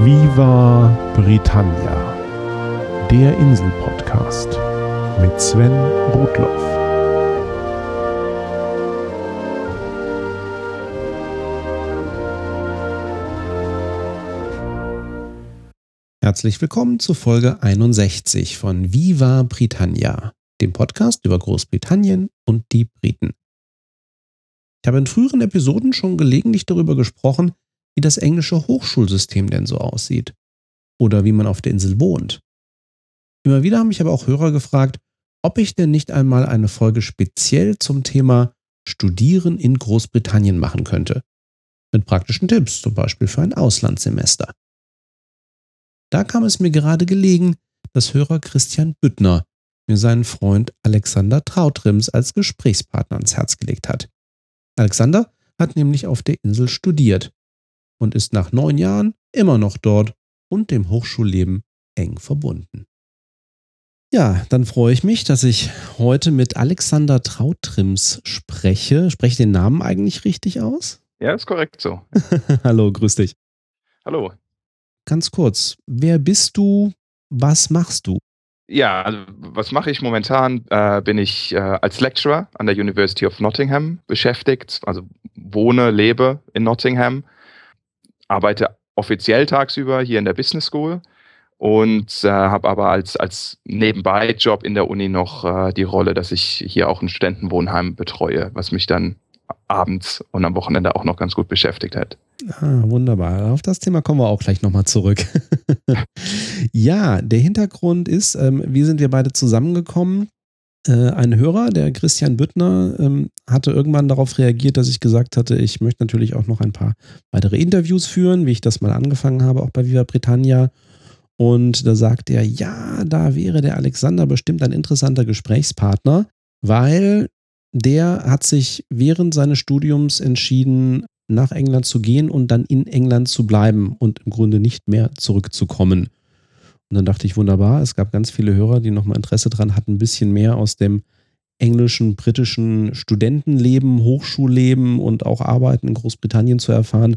Viva Britannia, der Insel-Podcast mit Sven Rudloff. Herzlich willkommen zu Folge 61 von Viva Britannia, dem Podcast über Großbritannien und die Briten. Ich habe in früheren Episoden schon gelegentlich darüber gesprochen, wie das englische Hochschulsystem denn so aussieht oder wie man auf der Insel wohnt. Immer wieder haben mich aber auch Hörer gefragt, ob ich denn nicht einmal eine Folge speziell zum Thema Studieren in Großbritannien machen könnte. Mit praktischen Tipps, zum Beispiel für ein Auslandssemester. Da kam es mir gerade gelegen, dass Hörer Christian Büttner mir seinen Freund Alexander Trautrims als Gesprächspartner ans Herz gelegt hat. Alexander hat nämlich auf der Insel studiert und ist nach neun Jahren immer noch dort und dem Hochschulleben eng verbunden. Ja, dann freue ich mich, dass ich heute mit Alexander Trautrims spreche. Spreche ich den Namen eigentlich richtig aus? Ja, ist korrekt so. Hallo, grüß dich. Hallo. Ganz kurz, wer bist du? Was machst du? Ja, also was mache ich momentan? Äh, bin ich äh, als Lecturer an der University of Nottingham beschäftigt, also wohne, lebe in Nottingham, arbeite offiziell tagsüber hier in der Business School und äh, habe aber als, als Nebenbei-Job in der Uni noch äh, die Rolle, dass ich hier auch ein Studentenwohnheim betreue, was mich dann abends und am Wochenende auch noch ganz gut beschäftigt hat. Ah, wunderbar. Auf das Thema kommen wir auch gleich nochmal zurück. ja, der Hintergrund ist, ähm, wie sind wir beide zusammengekommen? Äh, ein Hörer, der Christian Büttner, ähm, hatte irgendwann darauf reagiert, dass ich gesagt hatte, ich möchte natürlich auch noch ein paar weitere Interviews führen, wie ich das mal angefangen habe, auch bei Viva Britannia. Und da sagt er, ja, da wäre der Alexander bestimmt ein interessanter Gesprächspartner, weil der hat sich während seines Studiums entschieden, nach England zu gehen und dann in England zu bleiben und im Grunde nicht mehr zurückzukommen. Und dann dachte ich, wunderbar, es gab ganz viele Hörer, die nochmal Interesse daran hatten, ein bisschen mehr aus dem englischen, britischen Studentenleben, Hochschulleben und auch Arbeiten in Großbritannien zu erfahren.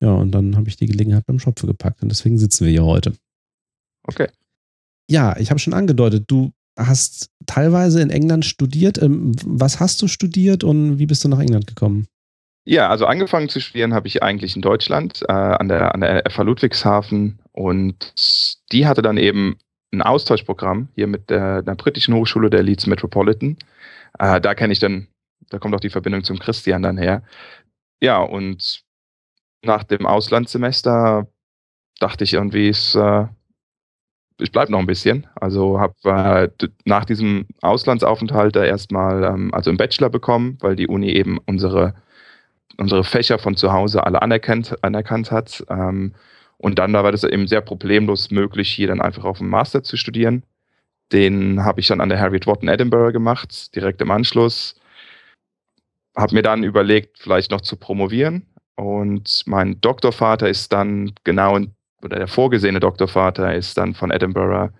Ja, und dann habe ich die Gelegenheit beim Schopfe gepackt und deswegen sitzen wir hier heute. Okay. Ja, ich habe schon angedeutet, du hast teilweise in England studiert. Ähm, was hast du studiert und wie bist du nach England gekommen? Ja, also angefangen zu studieren habe ich eigentlich in Deutschland äh, an, der, an der FH Ludwigshafen und die hatte dann eben ein Austauschprogramm hier mit der, der britischen Hochschule der Leeds Metropolitan. Äh, da kenne ich dann, da kommt auch die Verbindung zum Christian dann her. Ja, und nach dem Auslandssemester dachte ich irgendwie, es, äh, ich bleibe noch ein bisschen. Also habe äh, nach diesem Auslandsaufenthalt da erstmal ähm, also einen Bachelor bekommen, weil die Uni eben unsere unsere Fächer von zu Hause alle anerkannt, anerkannt hat. Ähm, und dann da war das eben sehr problemlos möglich, hier dann einfach auf dem Master zu studieren. Den habe ich dann an der Harriet Wotton Edinburgh gemacht, direkt im Anschluss. Habe mir dann überlegt, vielleicht noch zu promovieren. Und mein Doktorvater ist dann genau, oder der vorgesehene Doktorvater ist dann von Edinburgh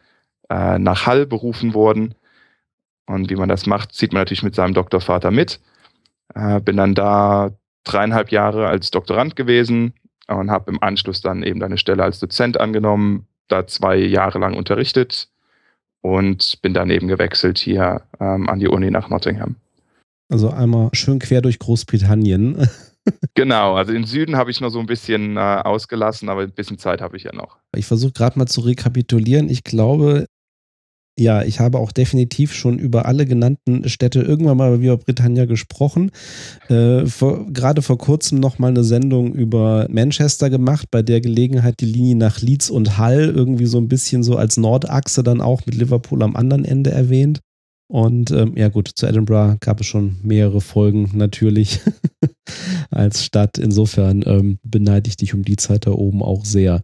äh, nach Hull berufen worden. Und wie man das macht, zieht man natürlich mit seinem Doktorvater mit. Äh, bin dann da dreieinhalb Jahre als Doktorand gewesen und habe im Anschluss dann eben eine Stelle als Dozent angenommen, da zwei Jahre lang unterrichtet und bin dann eben gewechselt hier ähm, an die Uni nach Nottingham. Also einmal schön quer durch Großbritannien. genau, also im Süden habe ich noch so ein bisschen äh, ausgelassen, aber ein bisschen Zeit habe ich ja noch. Ich versuche gerade mal zu rekapitulieren. Ich glaube, ja, ich habe auch definitiv schon über alle genannten Städte irgendwann mal über Britannia gesprochen. Äh, vor, gerade vor kurzem noch mal eine Sendung über Manchester gemacht, bei der Gelegenheit die Linie nach Leeds und Hull irgendwie so ein bisschen so als Nordachse dann auch mit Liverpool am anderen Ende erwähnt. Und ähm, ja gut, zu Edinburgh gab es schon mehrere Folgen natürlich als Stadt. Insofern ähm, beneide ich dich um die Zeit da oben auch sehr.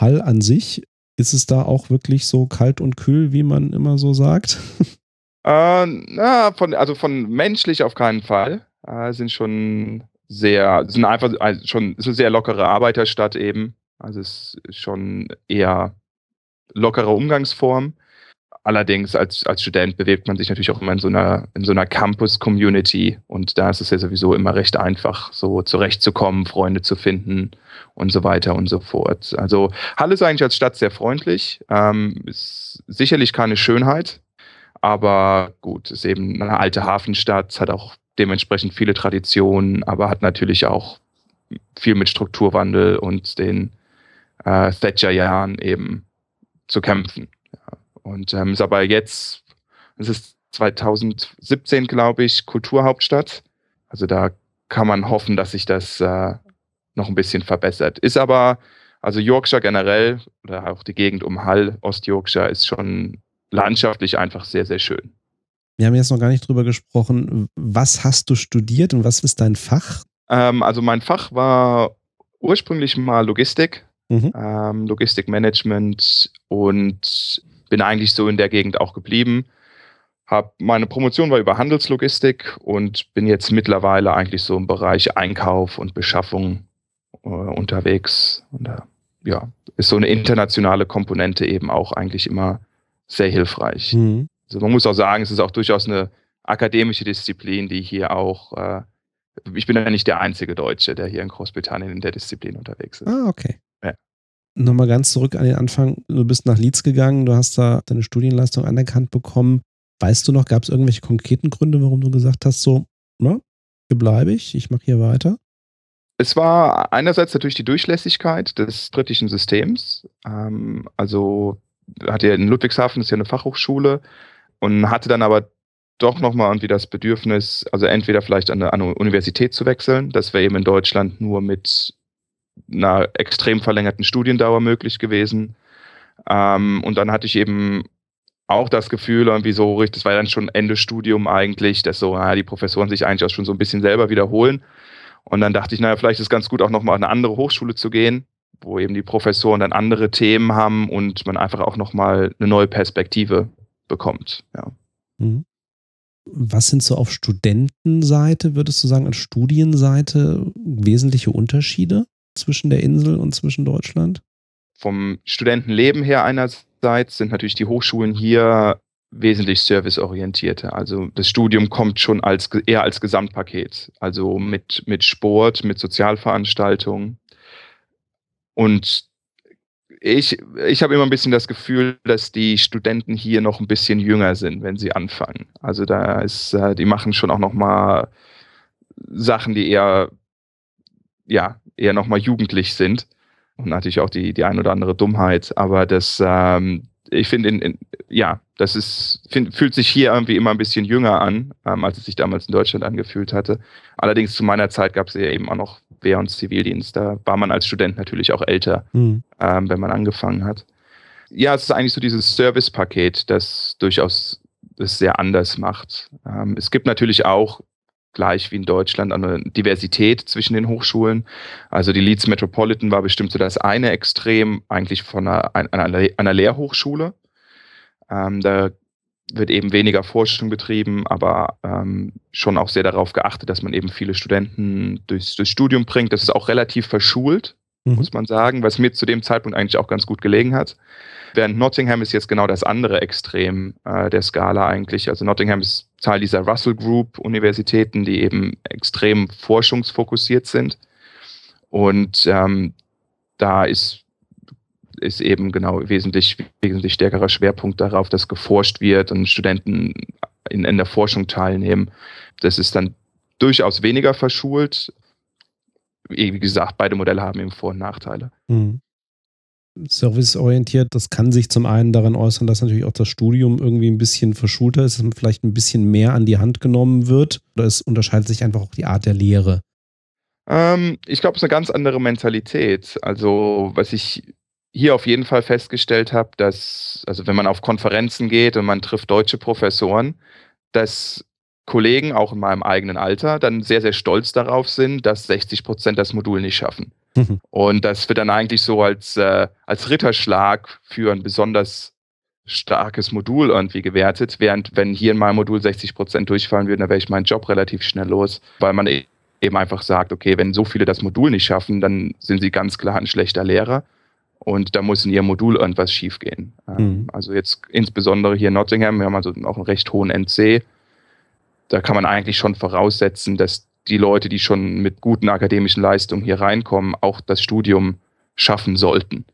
Hull an sich ist es da auch wirklich so kalt und kühl, wie man immer so sagt? Äh, na, von, also von menschlich auf keinen Fall. Äh, sind schon sehr, sind einfach also schon ist sehr lockere Arbeiterstadt eben. Also es ist schon eher lockere Umgangsform. allerdings als, als Student bewegt man sich natürlich auch immer in so einer, in so einer Campus-Community und da ist es ja sowieso immer recht einfach, so zurechtzukommen, Freunde zu finden und so weiter und so fort. Also Halle ist eigentlich als Stadt sehr freundlich, ähm, ist sicherlich keine Schönheit, aber gut, ist eben eine alte Hafenstadt, hat auch dementsprechend viele Traditionen, aber hat natürlich auch viel mit Strukturwandel und den äh, Thatcher-Jahren eben zu kämpfen. Und ähm, ist aber jetzt, es ist 2017, glaube ich, Kulturhauptstadt. Also da kann man hoffen, dass sich das äh, noch ein bisschen verbessert. Ist aber, also Yorkshire generell oder auch die Gegend um Hull, Ost-Yorkshire, ist schon landschaftlich einfach sehr, sehr schön. Wir haben jetzt noch gar nicht drüber gesprochen. Was hast du studiert und was ist dein Fach? Ähm, also mein Fach war ursprünglich mal Logistik, mhm. ähm, Logistikmanagement und bin eigentlich so in der Gegend auch geblieben. Hab, meine Promotion war über Handelslogistik und bin jetzt mittlerweile eigentlich so im Bereich Einkauf und Beschaffung äh, unterwegs. Und äh, ja, ist so eine internationale Komponente eben auch eigentlich immer sehr hilfreich. Mhm. Also man muss auch sagen, es ist auch durchaus eine akademische Disziplin, die hier auch äh, ich bin ja nicht der einzige Deutsche, der hier in Großbritannien in der Disziplin unterwegs ist. Ah, okay. Ja. Nochmal ganz zurück an den Anfang. Du bist nach Leeds gegangen, du hast da deine Studienleistung anerkannt bekommen. Weißt du noch, gab es irgendwelche konkreten Gründe, warum du gesagt hast, so, na, hier bleibe ich, ich mache hier weiter? Es war einerseits natürlich die Durchlässigkeit des britischen Systems. Ähm, also hatte ja in Ludwigshafen, ist ja eine Fachhochschule, und hatte dann aber doch nochmal irgendwie das Bedürfnis, also entweder vielleicht an eine, an eine Universität zu wechseln, das wäre eben in Deutschland nur mit einer extrem verlängerten Studiendauer möglich gewesen. Ähm, und dann hatte ich eben auch das Gefühl, irgendwie so, das war dann schon Ende Studium eigentlich, dass so, ja, die Professoren sich eigentlich auch schon so ein bisschen selber wiederholen. Und dann dachte ich, naja, vielleicht ist es ganz gut, auch nochmal an eine andere Hochschule zu gehen, wo eben die Professoren dann andere Themen haben und man einfach auch nochmal eine neue Perspektive bekommt. Ja. Mhm. Was sind so auf Studentenseite, würdest du sagen, an Studienseite wesentliche Unterschiede zwischen der Insel und zwischen Deutschland? Vom Studentenleben her einerseits sind natürlich die Hochschulen hier wesentlich serviceorientierter. Also das Studium kommt schon als, eher als Gesamtpaket, also mit, mit Sport, mit Sozialveranstaltungen. Und ich, ich habe immer ein bisschen das Gefühl, dass die Studenten hier noch ein bisschen jünger sind, wenn sie anfangen. Also da ist, äh, die machen schon auch noch mal Sachen, die eher, ja, eher noch mal jugendlich sind und natürlich auch die, die ein oder andere Dummheit. Aber das, ähm, ich finde, ja, das ist, find, fühlt sich hier irgendwie immer ein bisschen jünger an, ähm, als es sich damals in Deutschland angefühlt hatte. Allerdings zu meiner Zeit gab es ja eben auch noch Wehr- und Zivildienst. Da war man als Student natürlich auch älter, mhm. ähm, wenn man angefangen hat. Ja, es ist eigentlich so dieses Service-Paket, das durchaus das sehr anders macht. Ähm, es gibt natürlich auch gleich wie in Deutschland eine Diversität zwischen den Hochschulen. Also die Leeds Metropolitan war bestimmt so das eine Extrem eigentlich von einer, einer, einer Lehrhochschule. Ähm, da wird eben weniger Forschung betrieben, aber ähm, schon auch sehr darauf geachtet, dass man eben viele Studenten durchs, durchs Studium bringt. Das ist auch relativ verschult, mhm. muss man sagen, was mir zu dem Zeitpunkt eigentlich auch ganz gut gelegen hat. Während Nottingham ist jetzt genau das andere Extrem äh, der Skala eigentlich. Also Nottingham ist Teil dieser Russell Group Universitäten, die eben extrem forschungsfokussiert sind. Und ähm, da ist ist eben genau wesentlich, wesentlich stärkerer Schwerpunkt darauf, dass geforscht wird und Studenten in, in der Forschung teilnehmen. Das ist dann durchaus weniger verschult. Wie gesagt, beide Modelle haben eben Vor- und Nachteile. Mhm. Serviceorientiert, das kann sich zum einen daran äußern, dass natürlich auch das Studium irgendwie ein bisschen verschulter ist, dass man vielleicht ein bisschen mehr an die Hand genommen wird. Oder es unterscheidet sich einfach auch die Art der Lehre. Ähm, ich glaube, es ist eine ganz andere Mentalität. Also, was ich hier auf jeden Fall festgestellt habe, dass, also wenn man auf Konferenzen geht und man trifft deutsche Professoren, dass Kollegen auch in meinem eigenen Alter dann sehr, sehr stolz darauf sind, dass 60 Prozent das Modul nicht schaffen. Mhm. Und das wird dann eigentlich so als, äh, als Ritterschlag für ein besonders starkes Modul irgendwie gewertet, während wenn hier in meinem Modul 60 Prozent durchfallen würden, dann wäre ich meinen Job relativ schnell los, weil man eben einfach sagt, okay, wenn so viele das Modul nicht schaffen, dann sind sie ganz klar ein schlechter Lehrer. Und da muss in ihrem Modul irgendwas schiefgehen. Ähm, mhm. Also jetzt insbesondere hier in Nottingham, wir haben also auch einen recht hohen NC. Da kann man eigentlich schon voraussetzen, dass die Leute, die schon mit guten akademischen Leistungen hier reinkommen, auch das Studium schaffen sollten.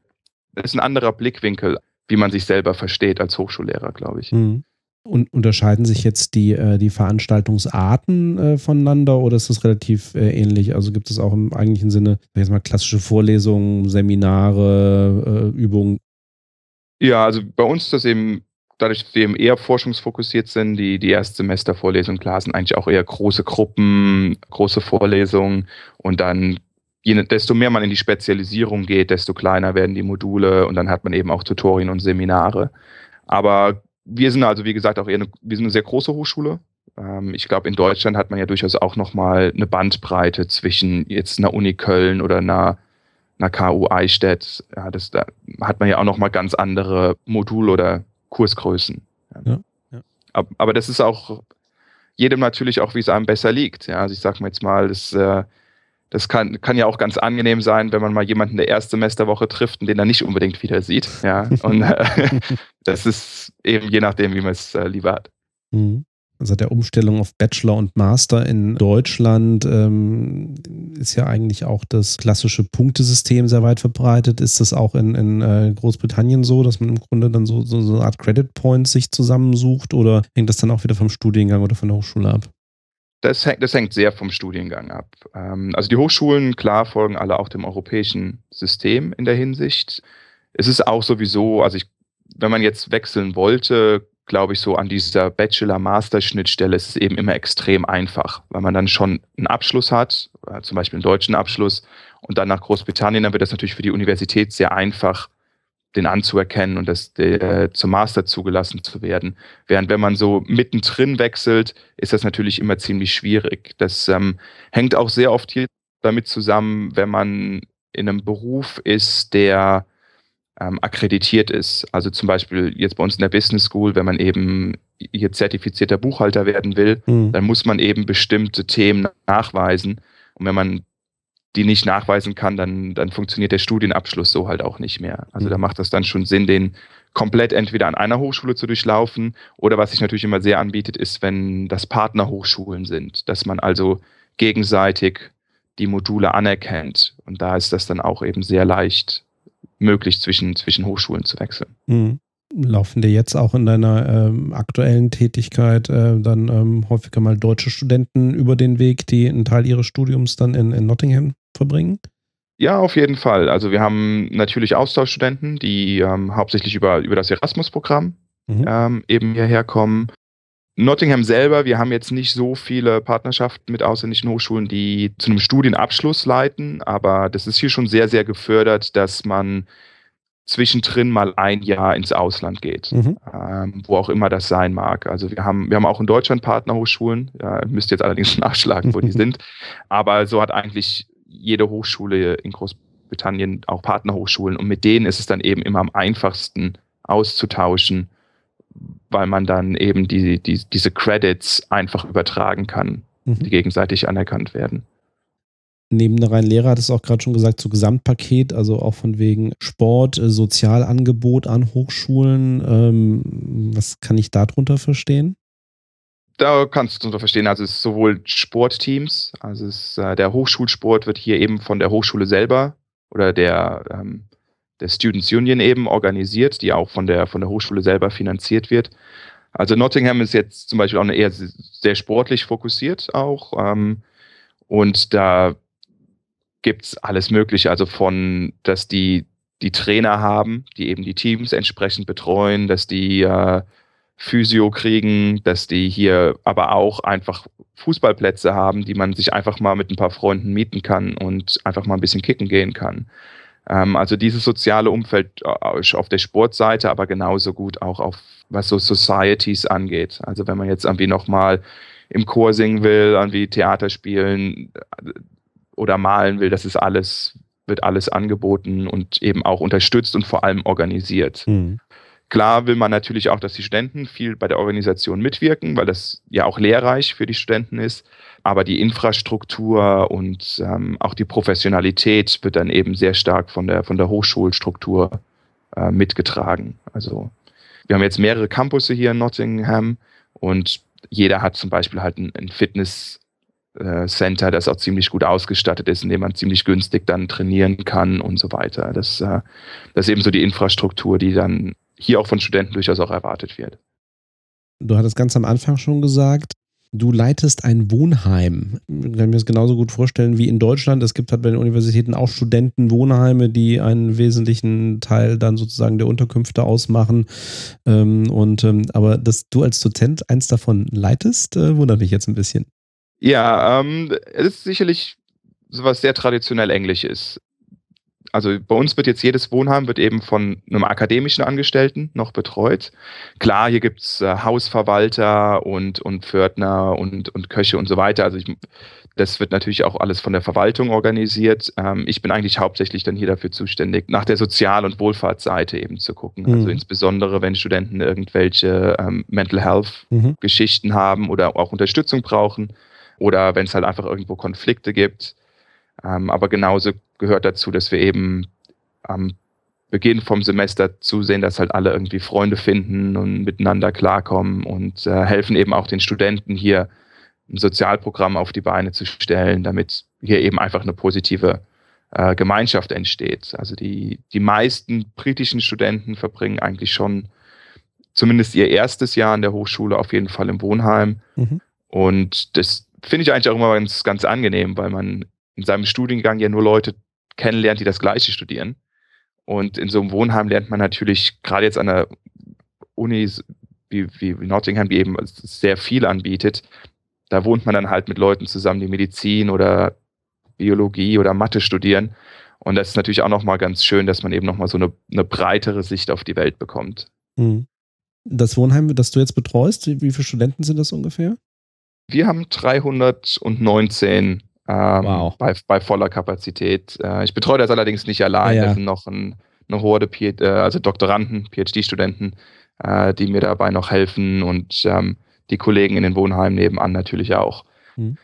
Das ist ein anderer Blickwinkel, wie man sich selber versteht als Hochschullehrer, glaube ich. Mhm. Und unterscheiden sich jetzt die, äh, die Veranstaltungsarten äh, voneinander oder ist das relativ äh, ähnlich? Also gibt es auch im eigentlichen Sinne, jetzt mal klassische Vorlesungen, Seminare, Übungen? Ja, also bei uns ist das eben, dadurch, dass wir eben eher forschungsfokussiert sind, die, die Erstsemestervorlesungen, klar, sind eigentlich auch eher große Gruppen, große Vorlesungen und dann Je, desto mehr man in die Spezialisierung geht, desto kleiner werden die Module und dann hat man eben auch Tutorien und Seminare. Aber wir sind also, wie gesagt, auch eher eine, wir sind eine sehr große Hochschule. Ähm, ich glaube, in Deutschland hat man ja durchaus auch nochmal eine Bandbreite zwischen jetzt einer Uni Köln oder einer, einer KU Eichstätt. Ja, das, da hat man ja auch nochmal ganz andere Modul- oder Kursgrößen. Ja, ja. Aber, aber, das ist auch jedem natürlich auch, wie es einem besser liegt. Ja, also ich sage mal jetzt mal, das äh, das kann, kann ja auch ganz angenehm sein, wenn man mal jemanden der Erstsemesterwoche trifft und den er nicht unbedingt wieder sieht. Ja, und äh, das ist eben je nachdem, wie man es äh, lieber hat. Mhm. Also der Umstellung auf Bachelor und Master in Deutschland ähm, ist ja eigentlich auch das klassische Punktesystem sehr weit verbreitet. Ist das auch in, in äh, Großbritannien so, dass man im Grunde dann so, so, so eine Art Credit Points sich zusammensucht oder hängt das dann auch wieder vom Studiengang oder von der Hochschule ab? Das hängt, das hängt sehr vom Studiengang ab. Ähm, also die Hochschulen, klar, folgen alle auch dem europäischen System in der Hinsicht. Es ist auch sowieso, also ich, wenn man jetzt wechseln wollte, glaube ich, so an dieser Bachelor-Master-Schnittstelle ist es eben immer extrem einfach, weil man dann schon einen Abschluss hat, äh, zum Beispiel einen deutschen Abschluss, und dann nach Großbritannien, dann wird das natürlich für die Universität sehr einfach, den anzuerkennen und das äh, zum Master zugelassen zu werden. Während wenn man so mittendrin wechselt, ist das natürlich immer ziemlich schwierig. Das ähm, hängt auch sehr oft hier damit zusammen, wenn man in einem Beruf ist, der ähm, akkreditiert ist. Also zum Beispiel jetzt bei uns in der Business School, wenn man eben hier zertifizierter Buchhalter werden will, mhm. dann muss man eben bestimmte Themen nachweisen. Und wenn man die nicht nachweisen kann, dann, dann funktioniert der Studienabschluss so halt auch nicht mehr. Also da mhm. macht das dann schon Sinn, den komplett entweder an einer Hochschule zu durchlaufen oder was sich natürlich immer sehr anbietet, ist, wenn das Partnerhochschulen sind, dass man also gegenseitig die Module anerkennt. Und da ist das dann auch eben sehr leicht möglich, zwischen, zwischen Hochschulen zu wechseln. Mhm. Laufen dir jetzt auch in deiner ähm, aktuellen Tätigkeit äh, dann ähm, häufiger mal deutsche Studenten über den Weg, die einen Teil ihres Studiums dann in, in Nottingham verbringen? Ja, auf jeden Fall. Also wir haben natürlich Austauschstudenten, die ähm, hauptsächlich über, über das Erasmus-Programm mhm. ähm, eben hierher kommen. Nottingham selber, wir haben jetzt nicht so viele Partnerschaften mit ausländischen Hochschulen, die zu einem Studienabschluss leiten, aber das ist hier schon sehr, sehr gefördert, dass man zwischendrin mal ein Jahr ins Ausland geht, mhm. ähm, wo auch immer das sein mag. Also wir haben, wir haben auch in Deutschland Partnerhochschulen, ja, müsst jetzt allerdings nachschlagen, wo die sind, aber so hat eigentlich jede Hochschule in Großbritannien auch Partnerhochschulen und mit denen ist es dann eben immer am einfachsten auszutauschen, weil man dann eben die, die, diese Credits einfach übertragen kann, mhm. die gegenseitig anerkannt werden neben der reinen Lehre hat es auch gerade schon gesagt, so Gesamtpaket, also auch von wegen Sport, äh, Sozialangebot an Hochschulen. Ähm, was kann ich darunter verstehen? Da kannst du darunter verstehen, also es ist sowohl Sportteams, also es, äh, der Hochschulsport wird hier eben von der Hochschule selber oder der, ähm, der Students Union eben organisiert, die auch von der, von der Hochschule selber finanziert wird. Also Nottingham ist jetzt zum Beispiel auch eine eher sehr sportlich fokussiert auch. Ähm, und da gibt es alles Mögliche. Also von, dass die, die Trainer haben, die eben die Teams entsprechend betreuen, dass die äh, Physio kriegen, dass die hier aber auch einfach Fußballplätze haben, die man sich einfach mal mit ein paar Freunden mieten kann und einfach mal ein bisschen kicken gehen kann. Ähm, also dieses soziale Umfeld äh, auf der Sportseite, aber genauso gut auch auf was so Societies angeht. Also wenn man jetzt irgendwie nochmal im Chor singen will, irgendwie Theater spielen, oder malen will, das ist alles, wird alles angeboten und eben auch unterstützt und vor allem organisiert. Mhm. Klar will man natürlich auch, dass die Studenten viel bei der Organisation mitwirken, weil das ja auch lehrreich für die Studenten ist. Aber die Infrastruktur und ähm, auch die Professionalität wird dann eben sehr stark von der, von der Hochschulstruktur äh, mitgetragen. Also wir haben jetzt mehrere Campusse hier in Nottingham und jeder hat zum Beispiel halt ein, ein Fitness äh, Center, das auch ziemlich gut ausgestattet ist, in dem man ziemlich günstig dann trainieren kann und so weiter. Das, äh, das ist eben so die Infrastruktur, die dann hier auch von Studenten durchaus auch erwartet wird. Du hattest ganz am Anfang schon gesagt, du leitest ein Wohnheim. Ich kann mir das genauso gut vorstellen wie in Deutschland. Es gibt halt bei den Universitäten auch Studentenwohnheime, die einen wesentlichen Teil dann sozusagen der Unterkünfte ausmachen. Ähm, und ähm, aber dass du als Dozent eins davon leitest, äh, wundert mich jetzt ein bisschen. Ja, ähm, es ist sicherlich sowas sehr traditionell Englisches. Also bei uns wird jetzt jedes Wohnheim wird eben von einem akademischen Angestellten noch betreut. Klar, hier gibt's äh, Hausverwalter und, und Pförtner und, und Köche und so weiter. Also ich, das wird natürlich auch alles von der Verwaltung organisiert. Ähm, ich bin eigentlich hauptsächlich dann hier dafür zuständig, nach der Sozial- und Wohlfahrtsseite eben zu gucken. Also mhm. Also insbesondere, wenn Studenten irgendwelche ähm, Mental Health-Geschichten mhm. haben oder auch Unterstützung brauchen oder wenn es halt einfach irgendwo Konflikte gibt. Ähm, aber genauso gehört dazu, dass wir eben am Beginn vom Semester zusehen, dass halt alle irgendwie Freunde finden und miteinander klarkommen und äh, helfen eben auch den Studenten hier ein Sozialprogramm auf die Beine zu stellen, damit hier eben einfach eine positive äh, Gemeinschaft entsteht. Also die, die meisten britischen Studenten verbringen eigentlich schon zumindest ihr erstes Jahr an der Hochschule auf jeden Fall im Wohnheim. Mhm. Und das finde ich eigentlich auch immer ganz, ganz angenehm, weil man in seinem Studiengang ja nur Leute kennenlernt, die das Gleiche studieren. Und in so einem Wohnheim lernt man natürlich gerade jetzt an der Uni wie, wie Nottingham, die eben sehr viel anbietet, da wohnt man dann halt mit Leuten zusammen, die Medizin oder Biologie oder Mathe studieren. Und das ist natürlich auch nochmal ganz schön, dass man eben nochmal so eine, eine breitere Sicht auf die Welt bekommt. Mhm. Das Wohnheim, das du jetzt betreust, wie viele Studenten sind das ungefähr? Wir haben 319 ähm, wow. bei, bei, voller Kapazität. Äh, ich betreue das allerdings nicht allein. Ja, ja. Das sind noch ein, eine Horde, äh, also Doktoranden, PhD-Studenten, äh, die mir dabei noch helfen und ähm, die Kollegen in den Wohnheimen nebenan natürlich auch. Mhm.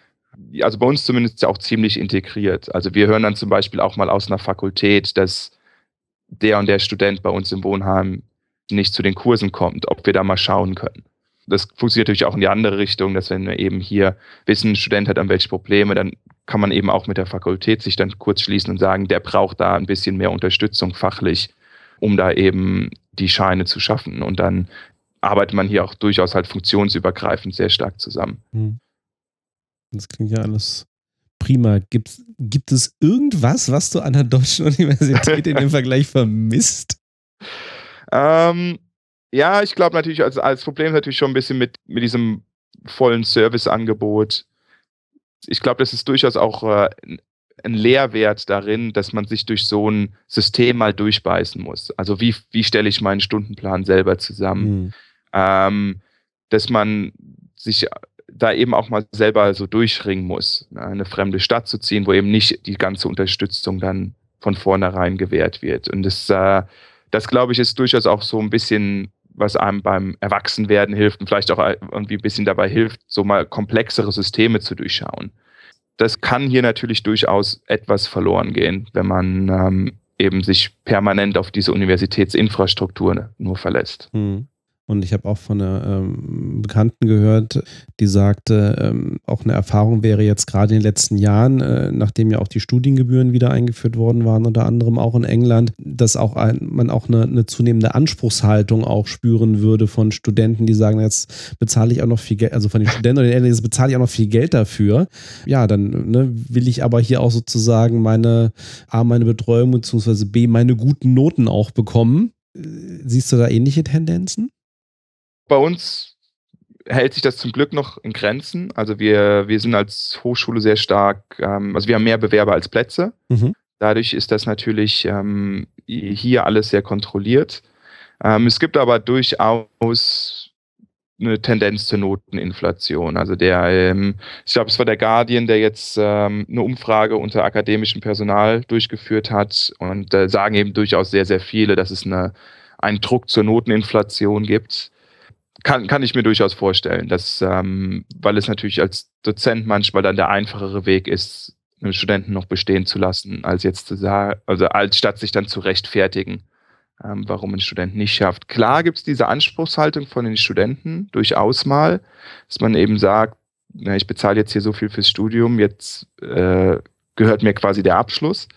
Also bei uns zumindest auch ziemlich integriert. Also wir hören dann zum Beispiel auch mal aus einer Fakultät, dass der und der Student bei uns im Wohnheim nicht zu den Kursen kommt, ob wir da mal schauen können das funktioniert natürlich auch in die andere Richtung, dass wenn wir eben hier wissen, ein Student hat an welche Probleme, dann kann man eben auch mit der Fakultät sich dann kurz schließen und sagen, der braucht da ein bisschen mehr Unterstützung fachlich, um da eben die Scheine zu schaffen. Und dann arbeitet man hier auch durchaus halt funktionsübergreifend sehr stark zusammen. Hm. Das klingt ja alles prima. Gibt, gibt es irgendwas, was du an der Deutschen Universität in dem Vergleich vermisst? Ähm, ja, ich glaube natürlich, also als Problem natürlich schon ein bisschen mit, mit diesem vollen Serviceangebot. Ich glaube, das ist durchaus auch äh, ein Lehrwert darin, dass man sich durch so ein System mal durchbeißen muss. Also wie, wie stelle ich meinen Stundenplan selber zusammen? Mhm. Ähm, dass man sich da eben auch mal selber so durchringen muss, ne, eine fremde Stadt zu ziehen, wo eben nicht die ganze Unterstützung dann von vornherein gewährt wird. Und das, äh, das glaube ich, ist durchaus auch so ein bisschen was einem beim Erwachsenwerden hilft und vielleicht auch irgendwie ein bisschen dabei hilft, so mal komplexere Systeme zu durchschauen. Das kann hier natürlich durchaus etwas verloren gehen, wenn man ähm, eben sich permanent auf diese Universitätsinfrastruktur nur verlässt. Hm. Und ich habe auch von einer ähm, Bekannten gehört, die sagte, ähm, auch eine Erfahrung wäre jetzt gerade in den letzten Jahren, äh, nachdem ja auch die Studiengebühren wieder eingeführt worden waren, unter anderem auch in England, dass auch ein, man auch eine, eine, zunehmende Anspruchshaltung auch spüren würde von Studenten, die sagen, jetzt bezahle ich auch noch viel Geld, also von den Studenten oder den Eltern, jetzt bezahle ich auch noch viel Geld dafür. Ja, dann ne, will ich aber hier auch sozusagen meine A, meine Betreuung beziehungsweise B, meine guten Noten auch bekommen. Siehst du da ähnliche Tendenzen? Bei uns hält sich das zum Glück noch in Grenzen. Also wir, wir sind als Hochschule sehr stark, ähm, also wir haben mehr Bewerber als Plätze. Mhm. Dadurch ist das natürlich ähm, hier alles sehr kontrolliert. Ähm, es gibt aber durchaus eine Tendenz zur Noteninflation. Also der, ähm, ich glaube, es war der Guardian, der jetzt ähm, eine Umfrage unter akademischem Personal durchgeführt hat und da sagen eben durchaus sehr, sehr viele, dass es eine einen Druck zur Noteninflation gibt. Kann, kann ich mir durchaus vorstellen, dass, ähm, weil es natürlich als Dozent manchmal dann der einfachere Weg ist, einen Studenten noch bestehen zu lassen, als jetzt zu sagen, also als statt sich dann zu rechtfertigen, ähm, warum ein Student nicht schafft. Klar gibt es diese Anspruchshaltung von den Studenten durchaus mal, dass man eben sagt, na, ich bezahle jetzt hier so viel fürs Studium, jetzt äh, gehört mir quasi der Abschluss.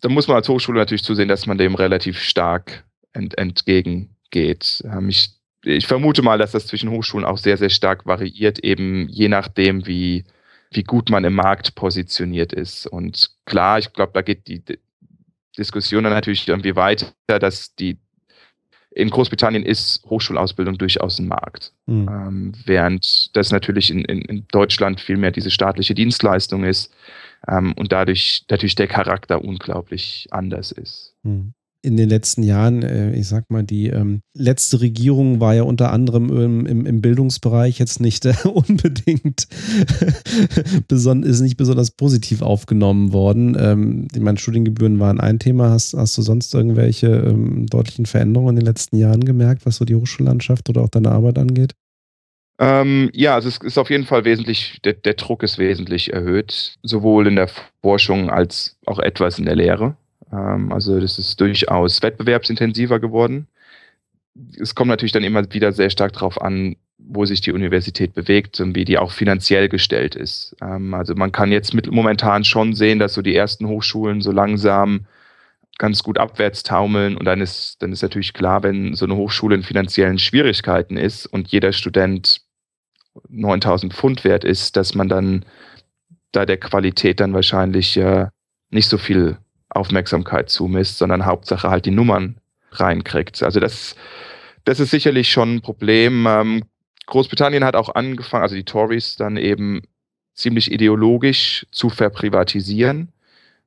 Da muss man als Hochschule natürlich zusehen, dass man dem relativ stark ent entgegengeht. Ähm, ich, ich vermute mal, dass das zwischen Hochschulen auch sehr, sehr stark variiert, eben je nachdem, wie, wie gut man im Markt positioniert ist. Und klar, ich glaube, da geht die Diskussion dann natürlich irgendwie weiter, dass die in Großbritannien ist Hochschulausbildung durchaus ein Markt. Mhm. Ähm, während das natürlich in, in, in, Deutschland viel mehr diese staatliche Dienstleistung ist ähm, und dadurch natürlich der Charakter unglaublich anders ist. Mhm in den letzten Jahren, äh, ich sag mal, die ähm, letzte Regierung war ja unter anderem im, im, im Bildungsbereich jetzt nicht äh, unbedingt ist nicht besonders positiv aufgenommen worden. Ähm, ich meine, Studiengebühren waren ein Thema. Hast, hast du sonst irgendwelche ähm, deutlichen Veränderungen in den letzten Jahren gemerkt, was so die Hochschullandschaft oder auch deine Arbeit angeht? Ähm, ja, also es ist auf jeden Fall wesentlich, der, der Druck ist wesentlich erhöht, sowohl in der Forschung als auch etwas in der Lehre. Ähm, also das ist durchaus wettbewerbsintensiver geworden. Es kommt natürlich dann immer wieder sehr stark darauf an, wo sich die Universität bewegt und wie die auch finanziell gestellt ist. Ähm, also man kann jetzt mit, momentan schon sehen, dass so die ersten Hochschulen so langsam ganz gut abwärts taumeln und dann ist, dann ist natürlich klar, wenn so eine Hochschule in finanziellen Schwierigkeiten ist und jeder Student 9000 Pfund wert ist, dass man dann da der Qualität dann wahrscheinlich äh, nicht so viel Aufmerksamkeit zumisst, sondern Hauptsache halt die Nummern reinkriegt. Also das, das ist sicherlich schon ein Problem. Ähm, Großbritannien hat auch angefangen, also die Tories dann eben ziemlich ideologisch zu verprivatisieren,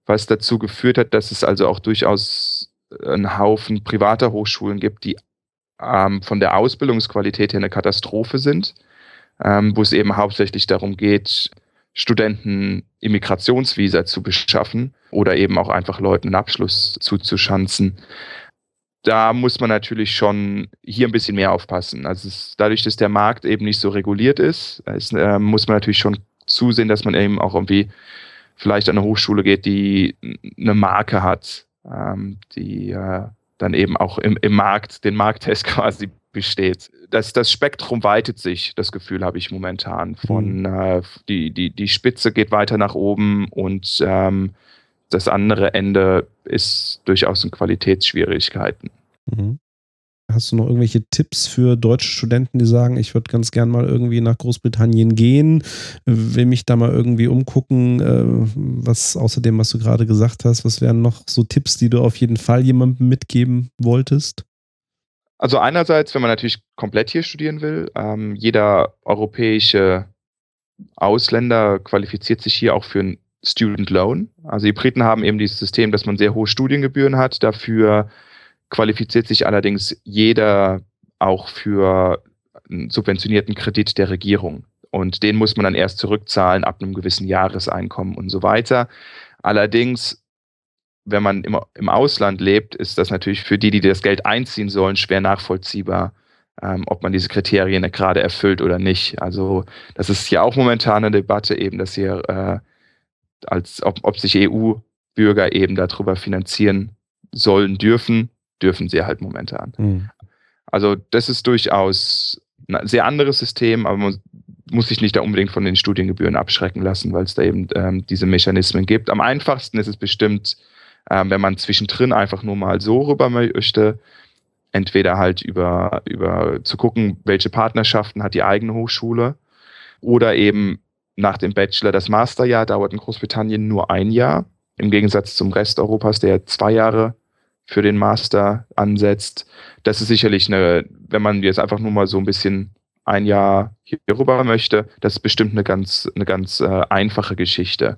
was dazu geführt hat, dass es also auch durchaus einen Haufen privater Hochschulen gibt, die ähm, von der Ausbildungsqualität her eine Katastrophe sind, ähm, wo es eben hauptsächlich darum geht, Studenten Immigrationsvisa zu beschaffen oder eben auch einfach Leuten einen Abschluss zuzuschanzen. Da muss man natürlich schon hier ein bisschen mehr aufpassen. Also es, dadurch, dass der Markt eben nicht so reguliert ist, ist äh, muss man natürlich schon zusehen, dass man eben auch irgendwie vielleicht an eine Hochschule geht, die eine Marke hat, ähm, die äh, dann eben auch im, im Markt, den Markttest quasi besteht. Das, das Spektrum weitet sich, das Gefühl habe ich momentan. Von mhm. äh, die, die, die Spitze geht weiter nach oben und ähm, das andere Ende ist durchaus in Qualitätsschwierigkeiten. Mhm. Hast du noch irgendwelche Tipps für deutsche Studenten, die sagen, ich würde ganz gern mal irgendwie nach Großbritannien gehen, will mich da mal irgendwie umgucken, äh, was außer dem, was du gerade gesagt hast, was wären noch so Tipps, die du auf jeden Fall jemandem mitgeben wolltest? Also einerseits, wenn man natürlich komplett hier studieren will, ähm, jeder europäische Ausländer qualifiziert sich hier auch für ein Student Loan. Also die Briten haben eben dieses System, dass man sehr hohe Studiengebühren hat. Dafür qualifiziert sich allerdings jeder auch für einen subventionierten Kredit der Regierung. Und den muss man dann erst zurückzahlen ab einem gewissen Jahreseinkommen und so weiter. Allerdings wenn man im, im Ausland lebt, ist das natürlich für die, die das Geld einziehen sollen, schwer nachvollziehbar, ähm, ob man diese Kriterien gerade erfüllt oder nicht. Also das ist ja auch momentan eine Debatte eben, dass hier äh, als ob, ob sich EU-Bürger eben darüber finanzieren sollen dürfen, dürfen sie halt momentan. Mhm. Also das ist durchaus ein sehr anderes System, aber man muss sich nicht da unbedingt von den Studiengebühren abschrecken lassen, weil es da eben ähm, diese Mechanismen gibt. Am einfachsten ist es bestimmt, ähm, wenn man zwischendrin einfach nur mal so rüber möchte, entweder halt über, über zu gucken, welche Partnerschaften hat die eigene Hochschule oder eben nach dem Bachelor das Masterjahr dauert in Großbritannien nur ein Jahr, im Gegensatz zum Rest Europas, der zwei Jahre für den Master ansetzt. Das ist sicherlich eine, wenn man jetzt einfach nur mal so ein bisschen ein Jahr hier rüber möchte, das ist bestimmt eine ganz, eine ganz äh, einfache Geschichte.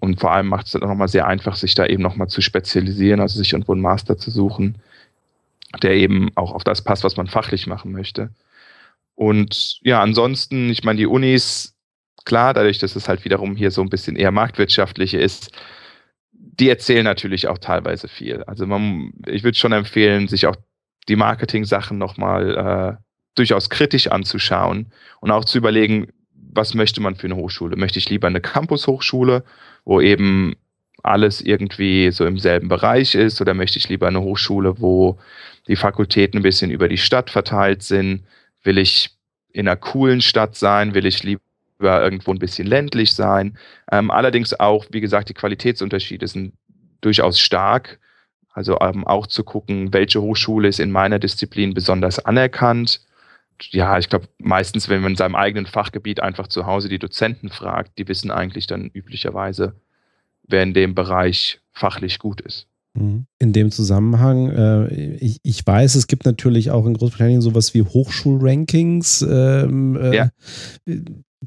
Und vor allem macht es dann auch nochmal sehr einfach, sich da eben nochmal zu spezialisieren, also sich irgendwo einen Master zu suchen, der eben auch auf das passt, was man fachlich machen möchte. Und ja, ansonsten, ich meine, die Unis, klar, dadurch, dass es halt wiederum hier so ein bisschen eher marktwirtschaftliche ist, die erzählen natürlich auch teilweise viel. Also man, ich würde schon empfehlen, sich auch die Marketing-Sachen nochmal äh, durchaus kritisch anzuschauen und auch zu überlegen, was möchte man für eine Hochschule? Möchte ich lieber eine Campus-Hochschule, wo eben alles irgendwie so im selben Bereich ist, oder möchte ich lieber eine Hochschule, wo die Fakultäten ein bisschen über die Stadt verteilt sind? Will ich in einer coolen Stadt sein? Will ich lieber irgendwo ein bisschen ländlich sein? Ähm, allerdings auch, wie gesagt, die Qualitätsunterschiede sind durchaus stark. Also ähm, auch zu gucken, welche Hochschule ist in meiner Disziplin besonders anerkannt ja, ich glaube, meistens, wenn man in seinem eigenen Fachgebiet einfach zu Hause die Dozenten fragt, die wissen eigentlich dann üblicherweise, wer in dem Bereich fachlich gut ist. Mhm. In dem Zusammenhang, äh, ich, ich, weiß, es gibt natürlich auch in Großbritannien sowas wie Hochschulrankings. Ähm, äh, ja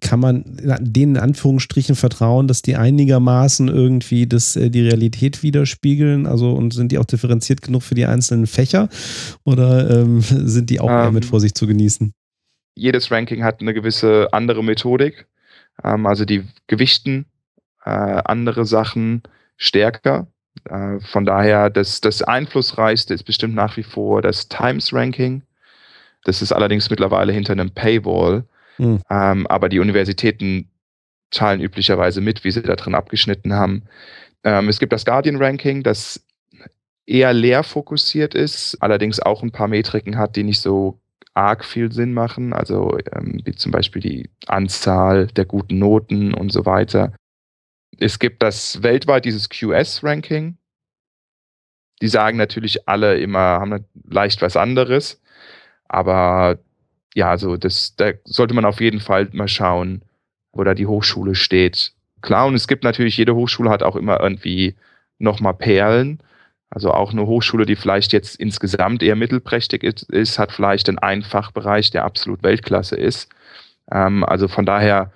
kann man denen in Anführungsstrichen vertrauen, dass die einigermaßen irgendwie das, äh, die Realität widerspiegeln? Also und sind die auch differenziert genug für die einzelnen Fächer oder ähm, sind die auch ähm, eher mit. Vorsicht zu genießen? Jedes Ranking hat eine gewisse andere Methodik. Ähm, also die gewichten äh, andere Sachen stärker. Äh, von daher, das, das einflussreichste ist bestimmt nach wie vor das Times Ranking. Das ist allerdings mittlerweile hinter einem Paywall. Mhm. Ähm, aber die Universitäten zahlen üblicherweise mit, wie sie da drin abgeschnitten haben. Ähm, es gibt das Guardian Ranking, das eher leer fokussiert ist, allerdings auch ein paar Metriken hat, die nicht so arg viel Sinn machen, also ähm, wie zum Beispiel die Anzahl der guten Noten und so weiter. Es gibt das weltweit dieses QS-Ranking. Die sagen natürlich alle immer, haben leicht was anderes, aber ja, also das, da sollte man auf jeden Fall mal schauen, wo da die Hochschule steht. Klar, und es gibt natürlich, jede Hochschule hat auch immer irgendwie nochmal Perlen. Also auch eine Hochschule, die vielleicht jetzt insgesamt eher mittelprächtig ist, hat vielleicht einen Einfachbereich, der absolut Weltklasse ist. Ähm, also von daher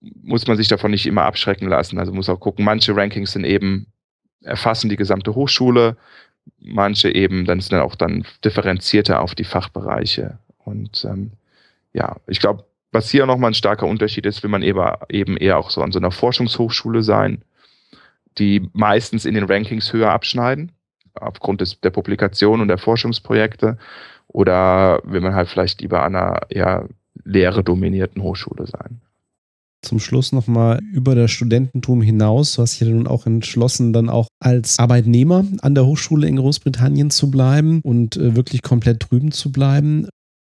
muss man sich davon nicht immer abschrecken lassen. Also muss auch gucken, manche Rankings sind eben, erfassen die gesamte Hochschule, manche eben, dann sind dann auch dann differenzierter auf die Fachbereiche und ähm, ja, ich glaube, was hier nochmal ein starker Unterschied ist, will man eben eher auch so an so einer Forschungshochschule sein, die meistens in den Rankings höher abschneiden, aufgrund des, der Publikation und der Forschungsprojekte. Oder will man halt vielleicht lieber an einer eher lehre dominierten Hochschule sein zum Schluss nochmal über das Studententum hinaus. Du hast dich ja nun auch entschlossen, dann auch als Arbeitnehmer an der Hochschule in Großbritannien zu bleiben und äh, wirklich komplett drüben zu bleiben.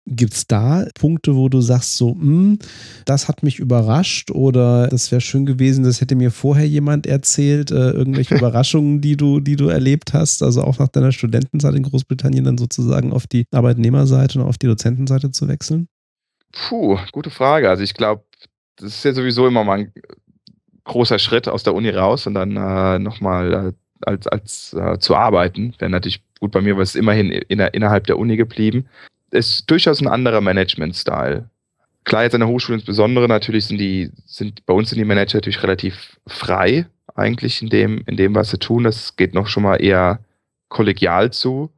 Gibt es da Punkte, wo du sagst, so, mh, hm, das hat mich überrascht oder das wäre schön gewesen, das hätte mir vorher jemand erzählt, äh, irgendwelche Überraschungen, die du, die du erlebt hast, also auch nach deiner Studentenzeit in Großbritannien dann sozusagen auf die Arbeitnehmerseite und auf die Dozentenseite zu wechseln? Puh, gute Frage. Also ich glaube, das ist ja sowieso immer mal ein großer Schritt aus der Uni raus und dann äh, nochmal äh, als, als äh, zu arbeiten. Wäre natürlich gut bei mir, was immerhin in, innerhalb der Uni geblieben ist durchaus ein anderer Management-Style. Klar, jetzt an der Hochschule insbesondere natürlich sind die, sind bei uns sind die Manager natürlich relativ frei eigentlich in dem, in dem, was sie tun. Das geht noch schon mal eher kollegial zu.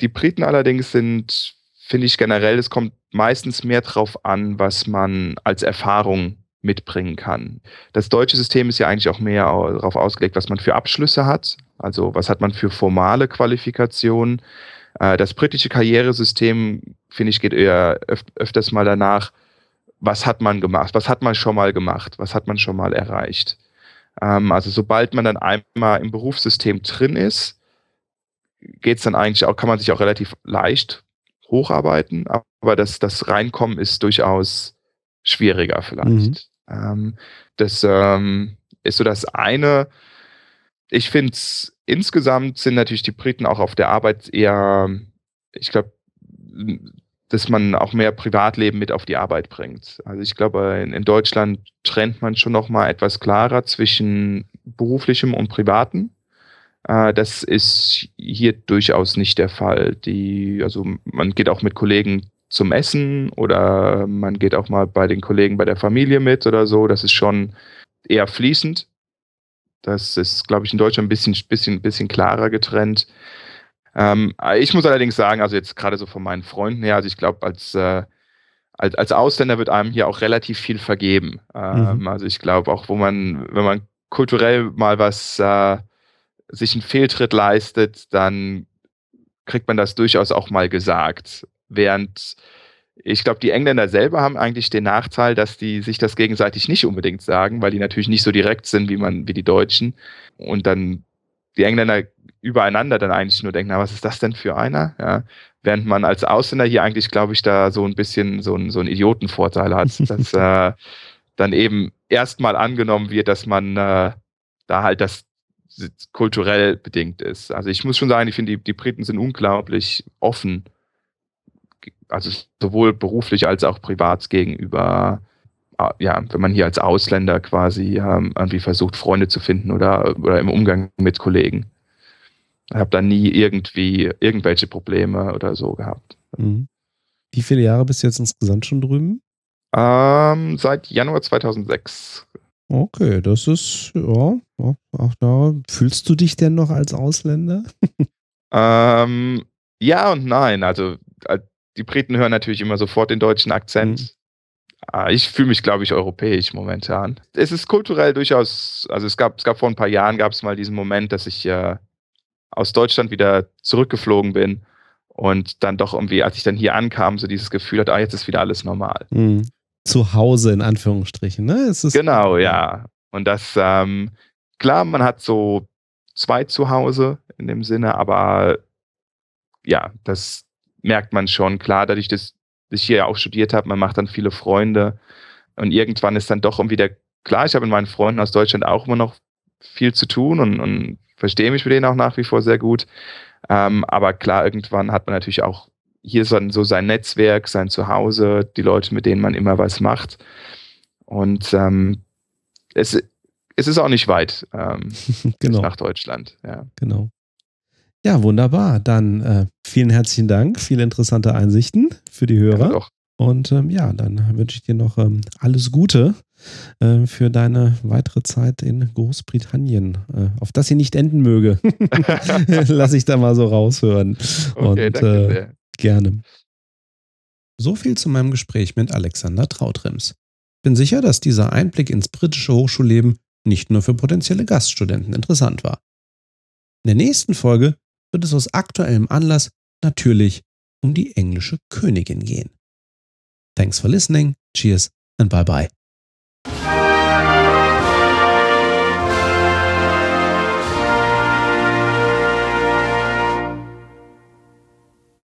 Die Briten allerdings sind, finde ich generell, es kommt meistens mehr drauf an, was man als Erfahrung mitbringen kann. Das deutsche System ist ja eigentlich auch mehr darauf ausgelegt, was man für Abschlüsse hat. Also was hat man für formale Qualifikationen. Äh, das britische Karrieresystem, finde ich, geht eher öf öfters mal danach, was hat man gemacht, was hat man schon mal gemacht, was hat man schon mal erreicht. Ähm, also sobald man dann einmal im Berufssystem drin ist, geht es dann eigentlich auch, kann man sich auch relativ leicht hocharbeiten, aber das, das Reinkommen ist durchaus schwieriger vielleicht. Mhm. Ähm, das ähm, ist so das eine. Ich finde es insgesamt sind natürlich die Briten auch auf der Arbeit eher, ich glaube, dass man auch mehr Privatleben mit auf die Arbeit bringt. Also ich glaube, in, in Deutschland trennt man schon noch mal etwas klarer zwischen beruflichem und privaten. Äh, das ist hier durchaus nicht der Fall. Die, also man geht auch mit Kollegen zum Essen oder man geht auch mal bei den Kollegen bei der Familie mit oder so. Das ist schon eher fließend. Das ist, glaube ich, in Deutschland ein bisschen, bisschen, bisschen klarer getrennt. Ähm, ich muss allerdings sagen, also jetzt gerade so von meinen Freunden her, also ich glaube, als, äh, als, als Ausländer wird einem hier auch relativ viel vergeben. Ähm, mhm. Also ich glaube auch, wo man, wenn man kulturell mal was, äh, sich einen Fehltritt leistet, dann kriegt man das durchaus auch mal gesagt. Während ich glaube, die Engländer selber haben eigentlich den Nachteil, dass die sich das gegenseitig nicht unbedingt sagen, weil die natürlich nicht so direkt sind wie man, wie die Deutschen. Und dann die Engländer übereinander dann eigentlich nur denken, na, was ist das denn für einer? Ja. Während man als Ausländer hier eigentlich, glaube ich, da so ein bisschen so ein, so ein Idiotenvorteil hat, dass äh, dann eben erstmal angenommen wird, dass man äh, da halt das kulturell bedingt ist. Also ich muss schon sagen, ich finde, die, die Briten sind unglaublich offen also sowohl beruflich als auch privat gegenüber, ah, ja, wenn man hier als Ausländer quasi ähm, irgendwie versucht, Freunde zu finden oder, oder im Umgang mit Kollegen. Ich habe da nie irgendwie irgendwelche Probleme oder so gehabt. Mhm. Wie viele Jahre bist du jetzt insgesamt schon drüben? Ähm, seit Januar 2006. Okay, das ist, ja, auch da. Fühlst du dich denn noch als Ausländer? ähm, ja und nein. Also die Briten hören natürlich immer sofort den deutschen Akzent. Mhm. Ah, ich fühle mich, glaube ich, europäisch momentan. Es ist kulturell durchaus, also es gab, es gab vor ein paar Jahren gab es mal diesen Moment, dass ich äh, aus Deutschland wieder zurückgeflogen bin und dann doch irgendwie, als ich dann hier ankam, so dieses Gefühl hatte, ah, jetzt ist wieder alles normal. Mhm. Zu Hause in Anführungsstrichen, ne? genau, ja. Und das, ähm, klar, man hat so zwei Zuhause in dem Sinne, aber ja, das, merkt man schon, klar, dadurch, dass ich hier ja auch studiert habe, man macht dann viele Freunde und irgendwann ist dann doch irgendwie der, klar, ich habe mit meinen Freunden aus Deutschland auch immer noch viel zu tun und, und verstehe mich mit denen auch nach wie vor sehr gut. Ähm, aber klar, irgendwann hat man natürlich auch hier so, so sein Netzwerk, sein Zuhause, die Leute, mit denen man immer was macht. Und ähm, es, es ist auch nicht weit ähm, genau. nach Deutschland. Ja. Genau. Ja, wunderbar. Dann äh, vielen herzlichen Dank, viele interessante Einsichten für die Hörer. Ja, Und ähm, ja, dann wünsche ich dir noch ähm, alles Gute äh, für deine weitere Zeit in Großbritannien, äh, auf das sie nicht enden möge. Lass ich da mal so raushören. Okay, Und danke äh, sehr. gerne. So viel zu meinem Gespräch mit Alexander Trautrims. Bin sicher, dass dieser Einblick ins britische Hochschulleben nicht nur für potenzielle Gaststudenten interessant war. In der nächsten Folge wird es aus aktuellem Anlass natürlich um die englische Königin gehen. Thanks for listening, cheers and bye bye.